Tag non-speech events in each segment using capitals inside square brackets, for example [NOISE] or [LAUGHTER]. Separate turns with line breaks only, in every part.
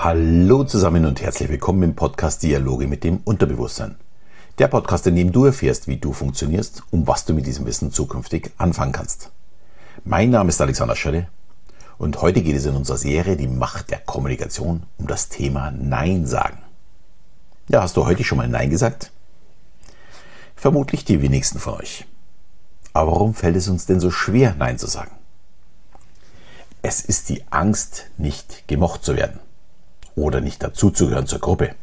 Hallo zusammen und herzlich willkommen im Podcast Dialoge mit dem Unterbewusstsein. Der Podcast, in dem du erfährst, wie du funktionierst und was du mit diesem Wissen zukünftig anfangen kannst. Mein Name ist Alexander Schölle und heute geht es in unserer Serie Die Macht der Kommunikation um das Thema Nein sagen. Ja, hast du heute schon mal Nein gesagt? Vermutlich die wenigsten von euch. Aber warum fällt es uns denn so schwer, Nein zu sagen? Es ist die Angst, nicht gemocht zu werden oder nicht dazuzugehören zur Gruppe.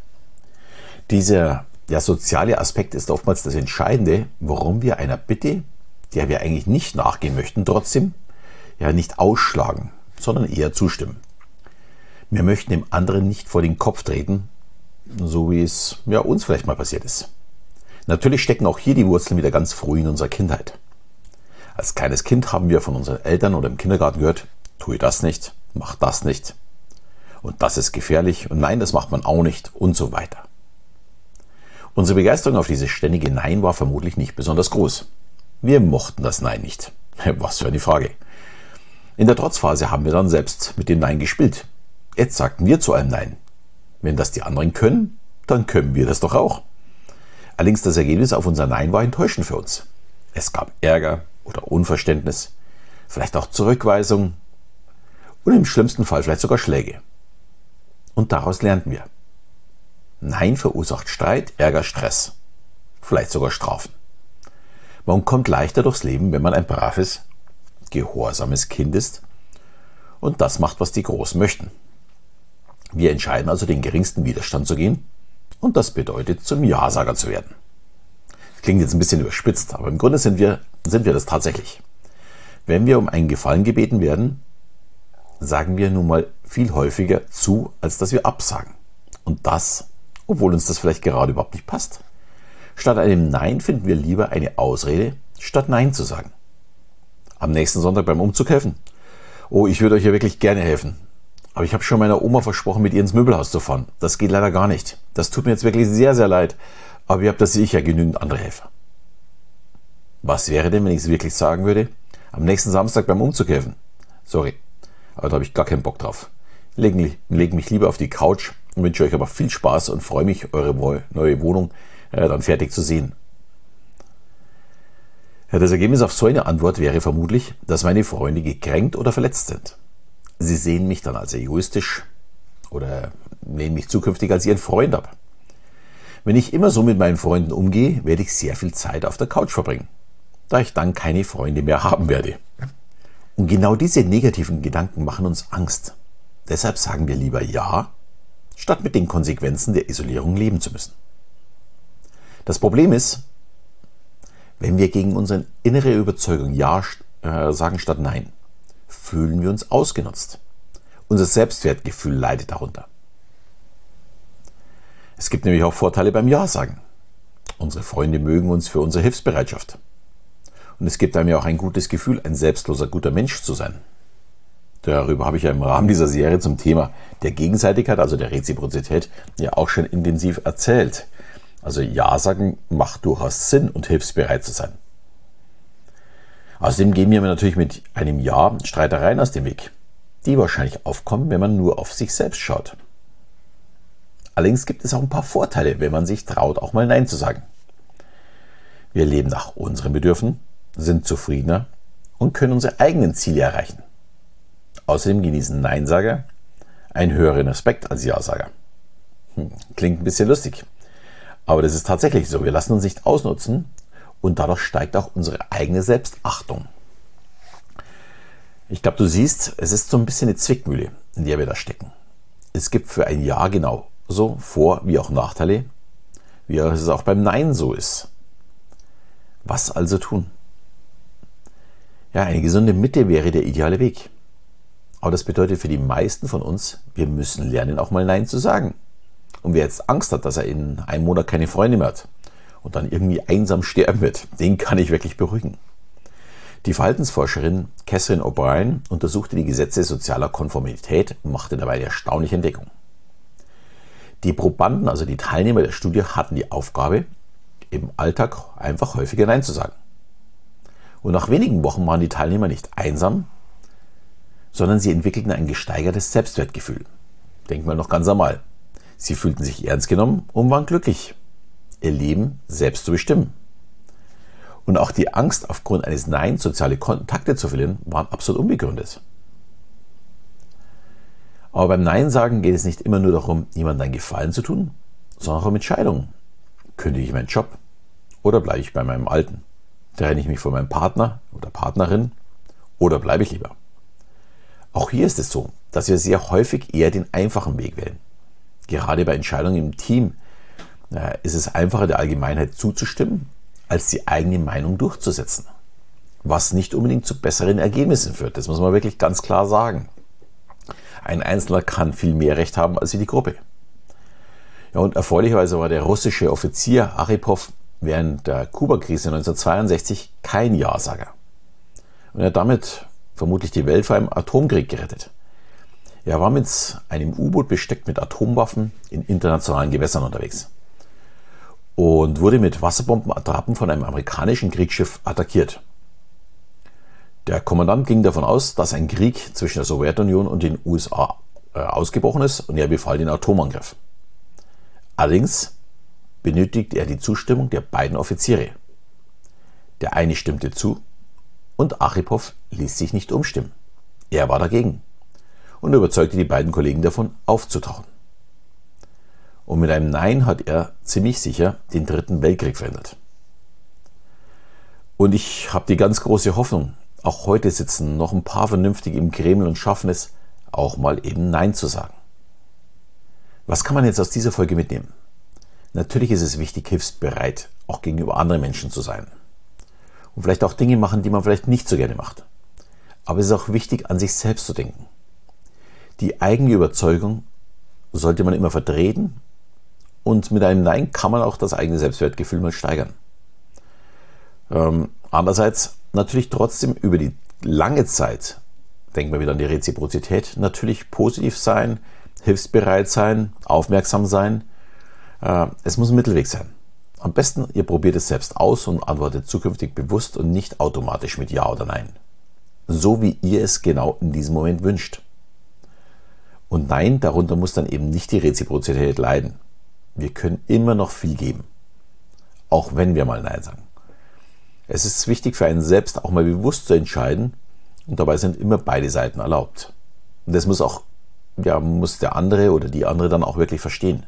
Dieser ja, soziale Aspekt ist oftmals das Entscheidende, warum wir einer Bitte, der wir eigentlich nicht nachgehen möchten, trotzdem ja nicht ausschlagen, sondern eher zustimmen. Wir möchten dem anderen nicht vor den Kopf treten, so wie es ja, uns vielleicht mal passiert ist. Natürlich stecken auch hier die Wurzeln wieder ganz früh in unserer Kindheit. Als kleines Kind haben wir von unseren Eltern oder im Kindergarten gehört, tue das nicht, mach das nicht. Und das ist gefährlich und nein, das macht man auch nicht und so weiter. Unsere Begeisterung auf dieses ständige Nein war vermutlich nicht besonders groß. Wir mochten das Nein nicht. [LAUGHS] Was für eine Frage. In der Trotzphase haben wir dann selbst mit dem Nein gespielt. Jetzt sagten wir zu einem Nein. Wenn das die anderen können, dann können wir das doch auch. Allerdings das Ergebnis auf unser Nein war enttäuschend für uns. Es gab Ärger oder Unverständnis, vielleicht auch Zurückweisung und im schlimmsten Fall vielleicht sogar Schläge. Und daraus lernten wir. Nein verursacht Streit, Ärger, Stress, vielleicht sogar Strafen. Man kommt leichter durchs Leben, wenn man ein braves, gehorsames Kind ist und das macht, was die Großen möchten. Wir entscheiden also den geringsten Widerstand zu gehen und das bedeutet, zum Ja-Sager zu werden. klingt jetzt ein bisschen überspitzt, aber im Grunde sind wir, sind wir das tatsächlich. Wenn wir um einen Gefallen gebeten werden, sagen wir nun mal viel häufiger zu, als dass wir absagen. Und das, obwohl uns das vielleicht gerade überhaupt nicht passt. Statt einem Nein finden wir lieber eine Ausrede, statt Nein zu sagen. Am nächsten Sonntag beim Umzug helfen. Oh, ich würde euch ja wirklich gerne helfen. Aber ich habe schon meiner Oma versprochen, mit ihr ins Möbelhaus zu fahren. Das geht leider gar nicht. Das tut mir jetzt wirklich sehr, sehr leid. Aber ihr habt da sicher genügend andere Helfer. Was wäre denn, wenn ich es wirklich sagen würde? Am nächsten Samstag beim Umzug helfen. Sorry, aber da habe ich gar keinen Bock drauf. Lege leg mich lieber auf die Couch wünsche euch aber viel Spaß und freue mich, eure neue Wohnung äh, dann fertig zu sehen. Das Ergebnis auf so eine Antwort wäre vermutlich, dass meine Freunde gekränkt oder verletzt sind. Sie sehen mich dann als egoistisch oder lehnen mich zukünftig als ihren Freund ab. Wenn ich immer so mit meinen Freunden umgehe, werde ich sehr viel Zeit auf der Couch verbringen, da ich dann keine Freunde mehr haben werde. Und genau diese negativen Gedanken machen uns Angst. Deshalb sagen wir lieber Ja, statt mit den Konsequenzen der Isolierung leben zu müssen. Das Problem ist, wenn wir gegen unsere innere Überzeugung Ja äh, sagen statt Nein, fühlen wir uns ausgenutzt. Unser Selbstwertgefühl leidet darunter. Es gibt nämlich auch Vorteile beim Ja sagen. Unsere Freunde mögen uns für unsere Hilfsbereitschaft. Und es gibt einem ja auch ein gutes Gefühl, ein selbstloser, guter Mensch zu sein. Darüber habe ich ja im Rahmen dieser Serie zum Thema der Gegenseitigkeit, also der Reziprozität, ja auch schon intensiv erzählt. Also Ja sagen macht durchaus Sinn und hilfsbereit zu sein. Außerdem gehen wir natürlich mit einem Ja Streitereien aus dem Weg, die wahrscheinlich aufkommen, wenn man nur auf sich selbst schaut. Allerdings gibt es auch ein paar Vorteile, wenn man sich traut, auch mal Nein zu sagen. Wir leben nach unseren Bedürfnissen sind zufriedener und können unsere eigenen Ziele erreichen. Außerdem genießen Neinsager einen höheren Respekt als Ja-Sager. Hm, klingt ein bisschen lustig, aber das ist tatsächlich so. Wir lassen uns nicht ausnutzen und dadurch steigt auch unsere eigene Selbstachtung. Ich glaube, du siehst, es ist so ein bisschen eine Zwickmühle, in der wir da stecken. Es gibt für ein Ja genau so Vor- wie auch Nachteile, wie es auch beim Nein so ist. Was also tun? Ja, eine gesunde Mitte wäre der ideale Weg. Aber das bedeutet für die meisten von uns, wir müssen lernen, auch mal Nein zu sagen. Und wer jetzt Angst hat, dass er in einem Monat keine Freunde mehr hat und dann irgendwie einsam sterben wird, den kann ich wirklich beruhigen. Die Verhaltensforscherin Catherine O'Brien untersuchte die Gesetze sozialer Konformität und machte dabei eine erstaunliche Entdeckung. Die Probanden, also die Teilnehmer der Studie, hatten die Aufgabe, im Alltag einfach häufiger Nein zu sagen. Und nach wenigen Wochen waren die Teilnehmer nicht einsam, sondern sie entwickelten ein gesteigertes Selbstwertgefühl. denk mal noch ganz normal. Sie fühlten sich ernst genommen und waren glücklich, ihr Leben selbst zu bestimmen. Und auch die Angst, aufgrund eines Nein soziale Kontakte zu verlieren, waren absolut unbegründet. Aber beim Nein sagen geht es nicht immer nur darum, jemandem einen Gefallen zu tun, sondern auch um Entscheidungen. Kündige ich meinen Job oder bleibe ich bei meinem Alten? Trenne ich mich von meinem Partner oder Partnerin oder bleibe ich lieber? Auch hier ist es so, dass wir sehr häufig eher den einfachen Weg wählen. Gerade bei Entscheidungen im Team äh, ist es einfacher, der Allgemeinheit zuzustimmen, als die eigene Meinung durchzusetzen. Was nicht unbedingt zu besseren Ergebnissen führt. Das muss man wirklich ganz klar sagen. Ein Einzelner kann viel mehr Recht haben als die Gruppe. Ja, und erfreulicherweise war der russische Offizier Aripov während der Kuba-Krise 1962 kein Ja-Sager. Und er hat damit vermutlich die Welt vor einem Atomkrieg gerettet. Er war mit einem U-Boot besteckt mit Atomwaffen in internationalen Gewässern unterwegs und wurde mit Wasserbombenattrappen von einem amerikanischen Kriegsschiff attackiert. Der Kommandant ging davon aus, dass ein Krieg zwischen der Sowjetunion und den USA äh, ausgebrochen ist und er befahl den Atomangriff. Allerdings benötigte er die Zustimmung der beiden Offiziere. Der eine stimmte zu und Aripov ließ sich nicht umstimmen. Er war dagegen und überzeugte die beiden Kollegen davon, aufzutauchen. Und mit einem Nein hat er ziemlich sicher den Dritten Weltkrieg verhindert. Und ich habe die ganz große Hoffnung, auch heute sitzen noch ein paar Vernünftige im Kreml und schaffen es, auch mal eben Nein zu sagen. Was kann man jetzt aus dieser Folge mitnehmen? Natürlich ist es wichtig, hilfsbereit auch gegenüber anderen Menschen zu sein. Und vielleicht auch Dinge machen, die man vielleicht nicht so gerne macht. Aber es ist auch wichtig, an sich selbst zu denken. Die eigene Überzeugung sollte man immer vertreten und mit einem Nein kann man auch das eigene Selbstwertgefühl mal steigern. Ähm, andererseits natürlich trotzdem über die lange Zeit, denken wir wieder an die Reziprozität, natürlich positiv sein, hilfsbereit sein, aufmerksam sein. Äh, es muss ein Mittelweg sein. Am besten, ihr probiert es selbst aus und antwortet zukünftig bewusst und nicht automatisch mit Ja oder Nein. So wie ihr es genau in diesem Moment wünscht. Und nein, darunter muss dann eben nicht die Reziprozität leiden. Wir können immer noch viel geben. Auch wenn wir mal Nein sagen. Es ist wichtig für einen selbst auch mal bewusst zu entscheiden und dabei sind immer beide Seiten erlaubt. Und das muss auch, ja, muss der andere oder die andere dann auch wirklich verstehen.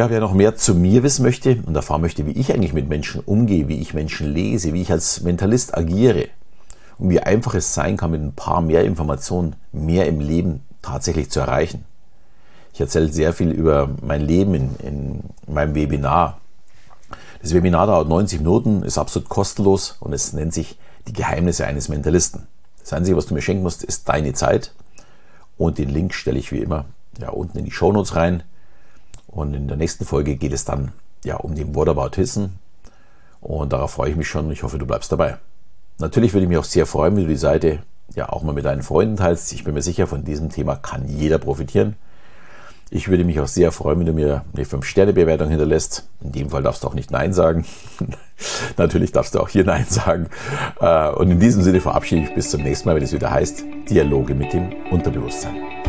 Ja, wer noch mehr zu mir wissen möchte und erfahren möchte, wie ich eigentlich mit Menschen umgehe, wie ich Menschen lese, wie ich als Mentalist agiere und wie einfach es sein kann, mit ein paar mehr Informationen mehr im Leben tatsächlich zu erreichen. Ich erzähle sehr viel über mein Leben in, in meinem Webinar das Webinar dauert 90 Minuten, ist absolut kostenlos und es nennt sich die Geheimnisse eines Mentalisten. Das Einzige, was du mir schenken musst, ist deine Zeit. Und den Link stelle ich wie immer ja, unten in die Shownotes rein. Und in der nächsten Folge geht es dann ja, um den What About Hissen. Und darauf freue ich mich schon. Ich hoffe, du bleibst dabei. Natürlich würde ich mich auch sehr freuen, wenn du die Seite ja auch mal mit deinen Freunden teilst. Ich bin mir sicher, von diesem Thema kann jeder profitieren. Ich würde mich auch sehr freuen, wenn du mir eine 5-Sterne-Bewertung hinterlässt. In dem Fall darfst du auch nicht Nein sagen. [LAUGHS] Natürlich darfst du auch hier Nein sagen. Äh, und in diesem Sinne verabschiede ich mich bis zum nächsten Mal, wenn es wieder heißt Dialoge mit dem Unterbewusstsein.